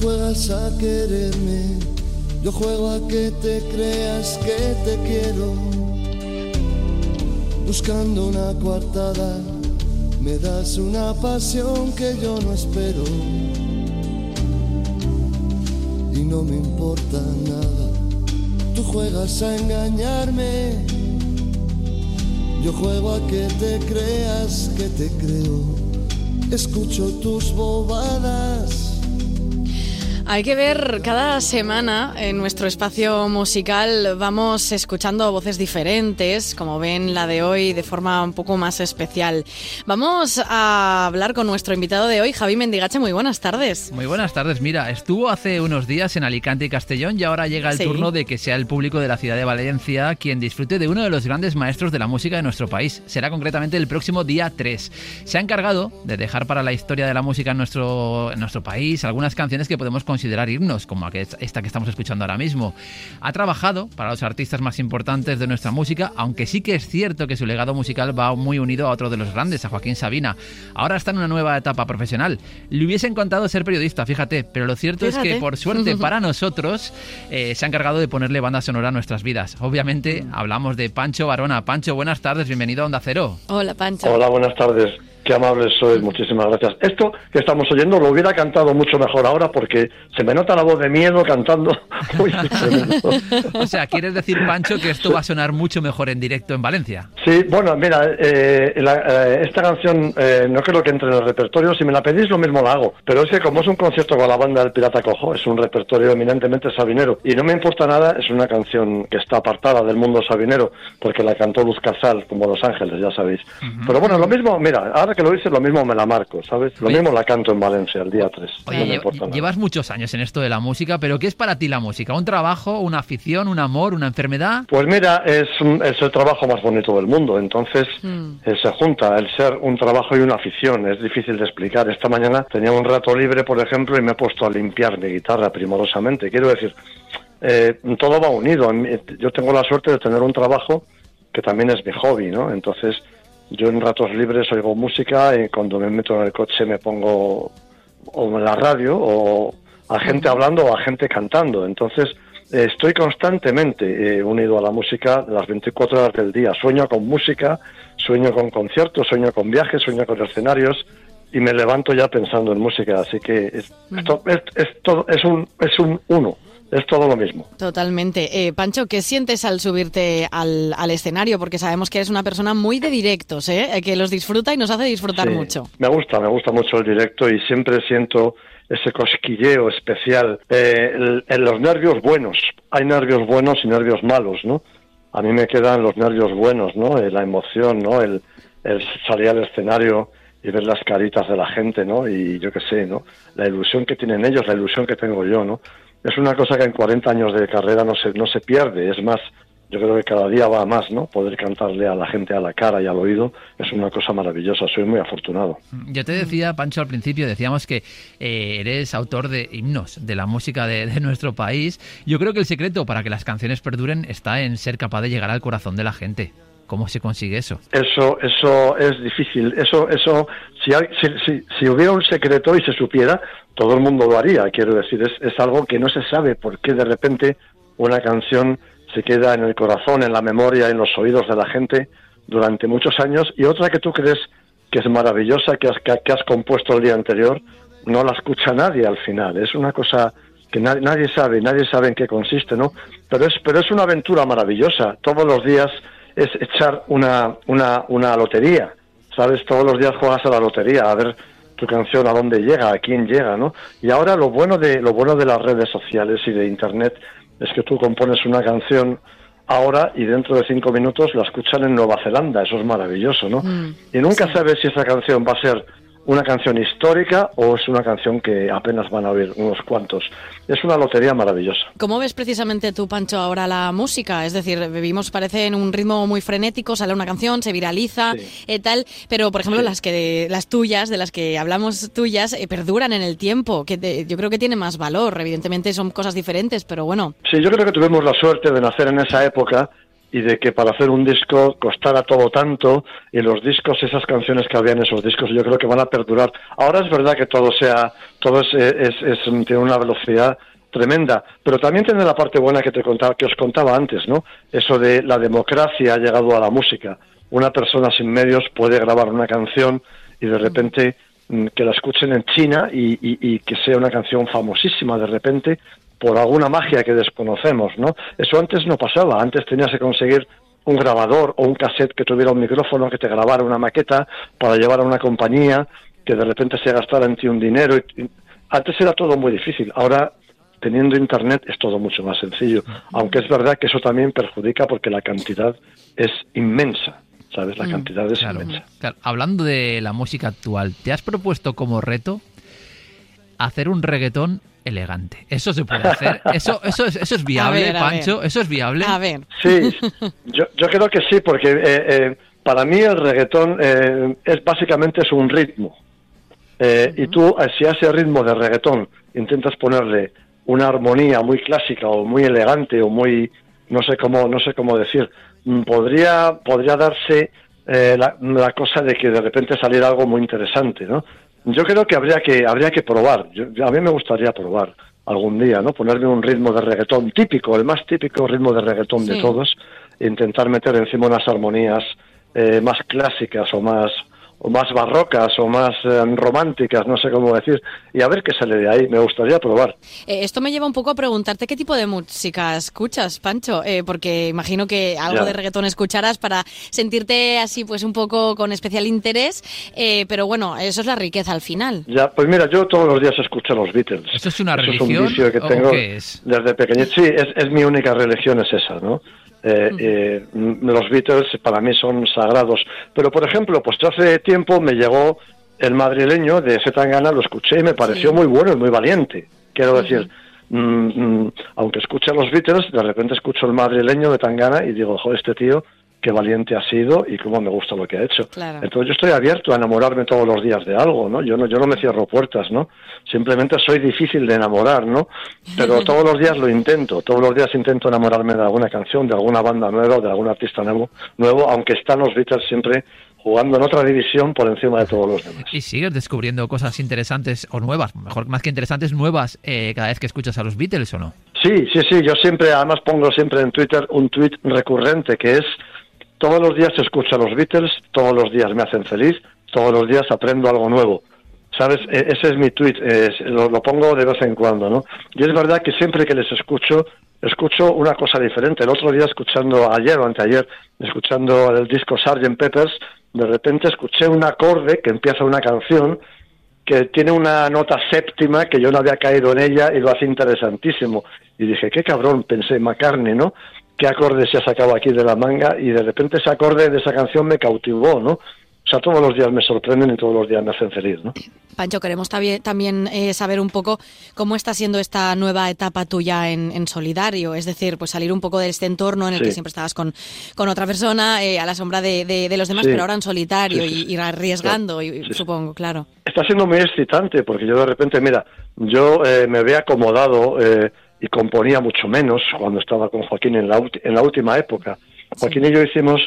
juegas a quererme, yo juego a que te creas que te quiero. Buscando una coartada, me das una pasión que yo no espero. Y no me importa nada, tú juegas a engañarme, yo juego a que te creas que te creo. Escucho tus bobadas hay que ver cada semana en nuestro espacio musical vamos escuchando voces diferentes, como ven la de hoy de forma un poco más especial. Vamos a hablar con nuestro invitado de hoy, Javi Mendigache. Muy buenas tardes. Muy buenas tardes. Mira, estuvo hace unos días en Alicante y Castellón y ahora llega el turno de que sea el público de la ciudad de Valencia quien disfrute de uno de los grandes maestros de la música de nuestro país. Será concretamente el próximo día 3. Se ha encargado de dejar para la historia de la música en nuestro, en nuestro país algunas canciones que podemos considerar considerar himnos, como esta que estamos escuchando ahora mismo. Ha trabajado para los artistas más importantes de nuestra música, aunque sí que es cierto que su legado musical va muy unido a otro de los grandes, a Joaquín Sabina. Ahora está en una nueva etapa profesional. Le hubiese encantado ser periodista, fíjate, pero lo cierto es que por suerte para nosotros eh, se ha encargado de ponerle banda sonora a nuestras vidas. Obviamente hablamos de Pancho Barona. Pancho, buenas tardes, bienvenido a Onda Cero. Hola, Pancho. Hola, buenas tardes. Qué amables sois, muchísimas gracias. Esto que estamos oyendo lo hubiera cantado mucho mejor ahora porque se me nota la voz de miedo cantando. o sea, ¿quieres decir, Pancho, que esto va a sonar mucho mejor en directo en Valencia? Sí, bueno, mira, eh, eh, esta canción eh, no creo que entre en el repertorio. Si me la pedís, lo mismo la hago. Pero es que como es un concierto con la banda del Pirata Cojo, es un repertorio eminentemente sabinero. Y no me importa nada, es una canción que está apartada del mundo sabinero porque la cantó Luz Casal, como Los Ángeles, ya sabéis. Pero bueno, lo mismo, mira, ahora que lo dices, lo mismo me la marco, ¿sabes? Lo mismo la canto en Valencia el día 3. Oye, llevas muchos años en esto de la música, pero ¿qué es para ti la música? ¿Un trabajo, una afición, un amor, una enfermedad? Pues mira, es, es el trabajo más bonito del mundo, entonces mm. eh, se junta el ser un trabajo y una afición, es difícil de explicar. Esta mañana tenía un rato libre, por ejemplo, y me he puesto a limpiar mi guitarra primorosamente. Quiero decir, eh, todo va unido. Yo tengo la suerte de tener un trabajo que también es mi hobby, ¿no? Entonces, yo en ratos libres oigo música y cuando me meto en el coche me pongo o en la radio o a gente hablando o a gente cantando. Entonces estoy constantemente eh, unido a la música las 24 horas del día. Sueño con música, sueño con conciertos, sueño con viajes, sueño con escenarios y me levanto ya pensando en música. Así que esto es, es, todo, es, un, es un uno es todo lo mismo. Totalmente. Eh, Pancho, ¿qué sientes al subirte al, escenario? Porque sabemos que eres una persona muy de directos, ¿eh? eh que los disfruta y nos hace disfrutar mucho. Me gusta, me gusta mucho el directo y siempre siento ese cosquilleo especial. Eh, en los nervios buenos. Hay nervios buenos y nervios malos, ¿no? A mí me quedan los nervios buenos, ¿no? La emoción, ¿no? El, el salir al escenario y ver las caritas de la gente, ¿no? Y yo qué sé, ¿no? La ilusión que tienen ellos, la ilusión que tengo yo, ¿no? Es una cosa que en 40 años de carrera no se, no se pierde, es más, yo creo que cada día va más, ¿no? Poder cantarle a la gente a la cara y al oído es una cosa maravillosa, soy muy afortunado. Yo te decía, Pancho, al principio, decíamos que eh, eres autor de himnos, de la música de, nuestro país. Yo creo que el secreto para que las canciones perduren está en ser capaz de llegar al corazón de la gente. ¿Cómo se consigue eso? Eso, eso es difícil. Eso, eso, si, si, si, hubiera un secreto y se supiera, todo el mundo lo haría. Quiero decir, es, es algo que no se sabe por qué de repente una canción se queda en el corazón, en la memoria, en los oídos de la gente durante muchos años y otra que tú crees que es maravillosa, que has, que, has compuesto el día anterior, no la escucha nadie al final. Es una cosa que nadie, nadie sabe, nadie sabe en qué consiste, ¿no? Pero es, pero es una aventura maravillosa. Todos los días es echar una, una, una lotería, ¿sabes? Todos los días juegas a la lotería, a ver tu canción a dónde llega, a quién llega, ¿no? Y ahora lo bueno de lo bueno de las redes sociales y de internet es que tú compones una canción ahora y dentro de cinco minutos la escuchan en Nueva Zelanda, eso es maravilloso, ¿no? Mm, y nunca sabes si esa canción va a ser una canción histórica o es una canción que apenas van a oír unos cuantos. Es una lotería maravillosa. ¿Cómo ves precisamente tú, Pancho, ahora la música? Es decir, vivimos, parece, en un ritmo muy frenético, sale una canción, se viraliza, y eh, tal, pero, por ejemplo, las que las tuyas, de las que hablamos tuyas, eh, perduran en el tiempo, que yo creo que tiene más valor. Evidentemente son cosas diferentes, pero bueno. Sí, yo creo que tuvimos la suerte de nacer en esa época y de que para hacer un disco costara todo tanto y los discos, esas canciones que había en esos discos, yo creo que van a perdurar. Ahora es verdad que todo sea, todo es, es, tiene una velocidad tremenda, pero también tiene la parte buena que te contaba, que os contaba antes, ¿no? Eso de la democracia ha llegado a la música. Una persona sin medios puede grabar una canción y de repente mm, que la escuchen en China y que sea una canción famosísima de repente por alguna magia que desconocemos, ¿no? Eso antes no pasaba, antes tenías que conseguir un grabador o un cassette que tuviera un micrófono que te grabara una maqueta para llevar a una compañía que de repente se gastara en ti un dinero. Antes era todo muy difícil, ahora teniendo internet es todo mucho más sencillo, aunque es verdad que eso también perjudica porque la cantidad es inmensa. ¿Sabes? La mm. cantidad es inmensa. Hablando de la música actual, ¿te has propuesto como reto hacer un reggaetón elegante. Eso se puede hacer. Eso, eso, es, eso es viable, Pancho. Eso es viable. A ver. Sí, yo, yo creo que sí, porque eh, eh, para mí el reggaetón eh, es básicamente es un ritmo. Y tú, si a ese ritmo de reggaetón intentas ponerle una armonía muy clásica o muy elegante o muy, no sé cómo, no sé cómo decir, mm, podría, podría darse la, la, cosa de que de repente saliera algo muy interesante, ¿no? Yo creo que habría que habría que probar. a mí me gustaría probar algún día, ¿no? Ponerme un ritmo de reggaetón típico, el más típico ritmo de reggaetón de todos, e intentar meter encima unas armonías eh, más clásicas o más o más barrocas o más eh, románticas, no sé cómo decir, y a ver qué sale de ahí. Me gustaría probar. Eh, esto me lleva un poco a preguntarte qué tipo de música escuchas, Pancho, eh, porque imagino que algo de reggaetón escucharás para sentirte así, pues un poco con especial interés, pero bueno, eso es la riqueza al final. Ya, pues mira, yo todos los días escucho a los Beatles. ¿Eso es una religión? Es un vicio que tengo desde pequeño. Sí, es, es mi única religión, es esa, ¿no? Eh, eh, los Beatles para mí son sagrados. Pero, por ejemplo, pues hace tiempo me llegó el madrileño de Zetangana, lo escuché y me pareció muy bueno y muy valiente. Quiero decir, mm, mm, aunque escuche a los Beatles, de repente escucho el madrileño de Tangana y digo, joder, este tío qué valiente ha sido y cómo me gusta lo que ha hecho. Entonces yo estoy abierto a enamorarme todos los días de algo, ¿no? Yo no, yo no me cierro puertas, ¿no? Simplemente soy difícil de enamorar, ¿no? Pero todos los días lo intento, todos los días intento enamorarme de alguna canción, de alguna banda nueva, de algún artista nuevo, nuevo, aunque están los Beatles siempre jugando en otra división por encima de todos los demás. Y sigues descubriendo cosas interesantes o nuevas, mejor más que interesantes, nuevas eh, cada vez que escuchas a los Beatles o no. Sí, sí, sí, yo siempre, además pongo siempre en Twitter un tweet recurrente que es todos los días escucho a los Beatles, todos los días me hacen feliz, todos los días aprendo algo nuevo. ¿Sabes? E, ese es mi tweet, lo, pongo de vez en cuando, ¿no? Y es verdad que siempre que les escucho, escucho una cosa diferente. El otro día escuchando, ayer o anteayer, escuchando el disco Sgt. Peppers, de repente escuché un acorde que empieza una canción que tiene una nota séptima que yo no había caído en ella y lo hace interesantísimo. Y dije, qué cabrón, pensé, McCartney, ¿no? Qué acorde se ha sacado aquí de la manga y de repente ese acorde de esa canción me cautivó, ¿no? O sea, todos los días me sorprenden y todos los días me hacen feliz, ¿no? Pancho, queremos también eh, saber un poco cómo está siendo esta nueva etapa tuya en, Solidario, es decir, pues salir un poco de este entorno en el que siempre estabas con, con otra persona, eh, a la sombra de, los demás, pero ahora en solitario y, arriesgando, y, supongo, claro. Está siendo muy excitante porque yo de repente, mira, yo eh, me veo acomodado y componía mucho menos cuando estaba con Joaquín en la, en la última época. Joaquín y yo hicimos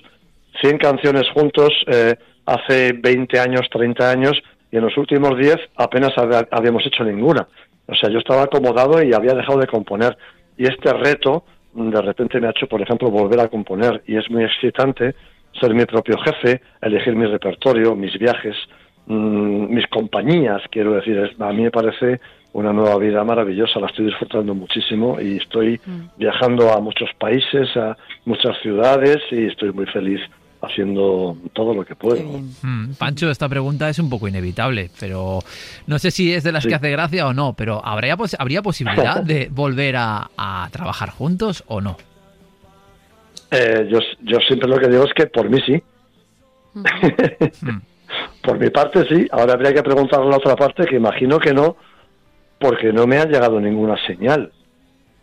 100 canciones juntos eh, hace 20 años, 30 años, y en los últimos 10 apenas habíamos hecho ninguna. O sea, yo estaba acomodado y había dejado de componer. Y este reto, de repente me ha hecho, por ejemplo, volver a componer. Y es muy excitante ser mi propio jefe, elegir mi repertorio, mis viajes, mm, mis compañías, quiero decir. a mí me parece una nueva vida maravillosa, la estoy disfrutando muchísimo y estoy mm. viajando a muchos países, a muchas ciudades y estoy muy feliz haciendo todo lo que puedo. Mm, Pancho, esta pregunta es un poco inevitable, pero no sé si es de las que hace gracia o no, pero ¿habría, ¿habría posibilidad de volver a, trabajar juntos o no? Eh, yo, yo siempre lo que digo es que por mí sí. Mm. por mi parte sí. Ahora habría que preguntarle a la otra parte, que imagino que no, porque no me ha llegado ninguna señal.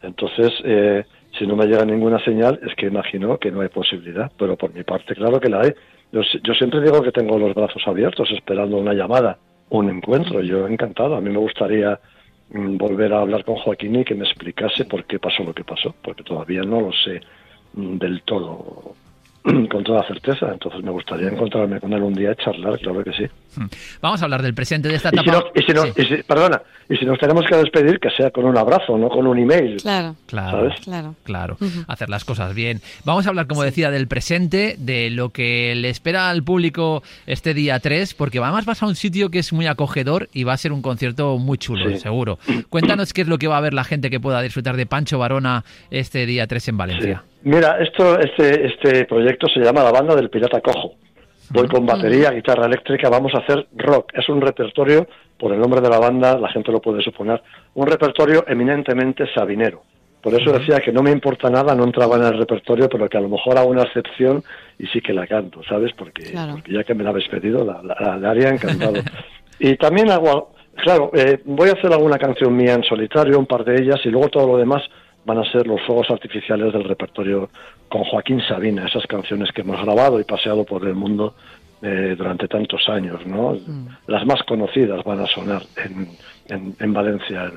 Entonces, eh, si no me llega ninguna señal, es que imagino que no hay posibilidad, pero por mi parte, claro que la hay. Yo, siempre digo que tengo los brazos abiertos esperando una llamada, un encuentro. Yo encantado. A mí me gustaría mm, volver a hablar con Joaquín y que me explicase por qué pasó lo que pasó, porque todavía no lo sé del todo con toda certeza. Entonces me gustaría encontrarme con él un día y charlar, claro que sí. Hmm. Vamos a hablar del presente de esta etapa. Y si, no, y si, perdona, y si nos tenemos que despedir, que sea con un abrazo, no con un email. Claro, claro, claro. claro. Hacer las cosas bien. Vamos a hablar, como decía, del presente, de lo que le espera al público este día 3, porque además vas a un sitio que es muy acogedor y va a ser un concierto muy chulo, seguro. Cuéntanos qué es lo que va a ver la gente que pueda disfrutar de Pancho Varona este día 3 en Valencia. Mira, esto, este, este proyecto se llama La Banda del Pirata Cojo. Voy con batería, guitarra eléctrica, vamos a hacer rock. Es un repertorio, por el nombre de la banda, la gente lo puede suponer, un repertorio eminentemente sabinero. Por eso decía que no me importa nada, no entraba en el repertorio, pero que a lo mejor hago una excepción y sí que la canto, ¿sabes? Porque, ya que me la habéis pedido, la, la, haría encantado. y también hago, claro, eh, voy a hacer alguna canción mía en solitario, un par de ellas, y luego todo lo demás van a ser los fuegos artificiales del repertorio con Joaquín Sabina, esas canciones que hemos grabado y paseado por el mundo eh, durante tantos años, ¿no? Mm. Las más conocidas van a sonar en, en, Valencia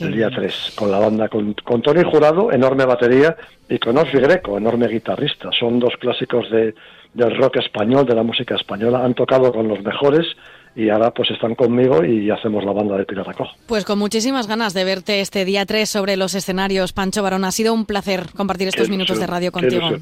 el, día 3, con la banda, con, con, Tony Jurado, enorme batería, y con Orfi Greco, enorme guitarrista. Son dos clásicos de, del rock español, de la música española. Han tocado con los mejores y ahora pues están conmigo y hacemos la banda de Pirata Cojo. Pues con muchísimas ganas de verte este día 3 sobre los escenarios, Pancho Barón. Ha sido un placer compartir estos minutos de radio contigo.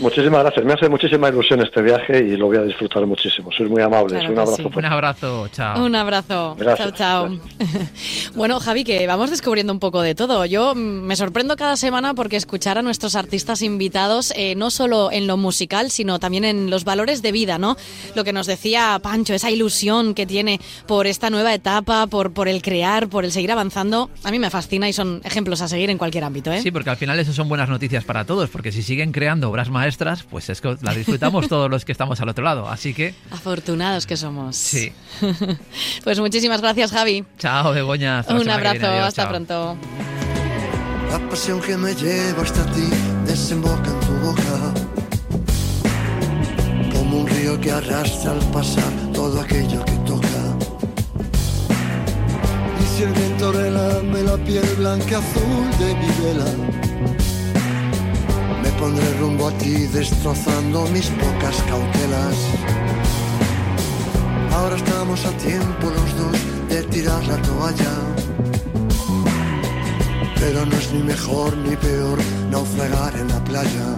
Muchísimas gracias. Me hace muchísima ilusión este viaje y lo voy a disfrutar muchísimo. Sois muy amables. un abrazo. Un abrazo. Chao. Un abrazo. Chao, chao. bueno, Javi, que vamos descubriendo un poco de todo. Yo me sorprendo cada semana porque escuchar a nuestros artistas invitados, eh, no solo en lo musical, sino también en los valores de vida, ¿no? Lo que nos decía Pancho, esa ilusión que tiene por esta nueva etapa, por, por el crear, por el seguir avanzando, a mí me fascina y son ejemplos a seguir en cualquier ámbito. ¿eh? Sí, porque al final eso son buenas noticias para todos, porque si siguen creando obras maestras, pues es que las disfrutamos todos los que estamos al otro lado. Así que... Afortunados que somos. Sí. pues muchísimas gracias, Javi. Chao, Begoña. Un abrazo, hasta pronto. La pasión que me lleva hasta ti desemboca en tu boca como un río que arrastra al pasar todo aquello que toca. Y si el viento relame la piel blanca azul de mi vela, me pondré rumbo a ti destrozando mis pocas cautelas. Ahora estamos a tiempo los dos de tirar la toalla. Pero no es ni mejor ni peor naufragar en la playa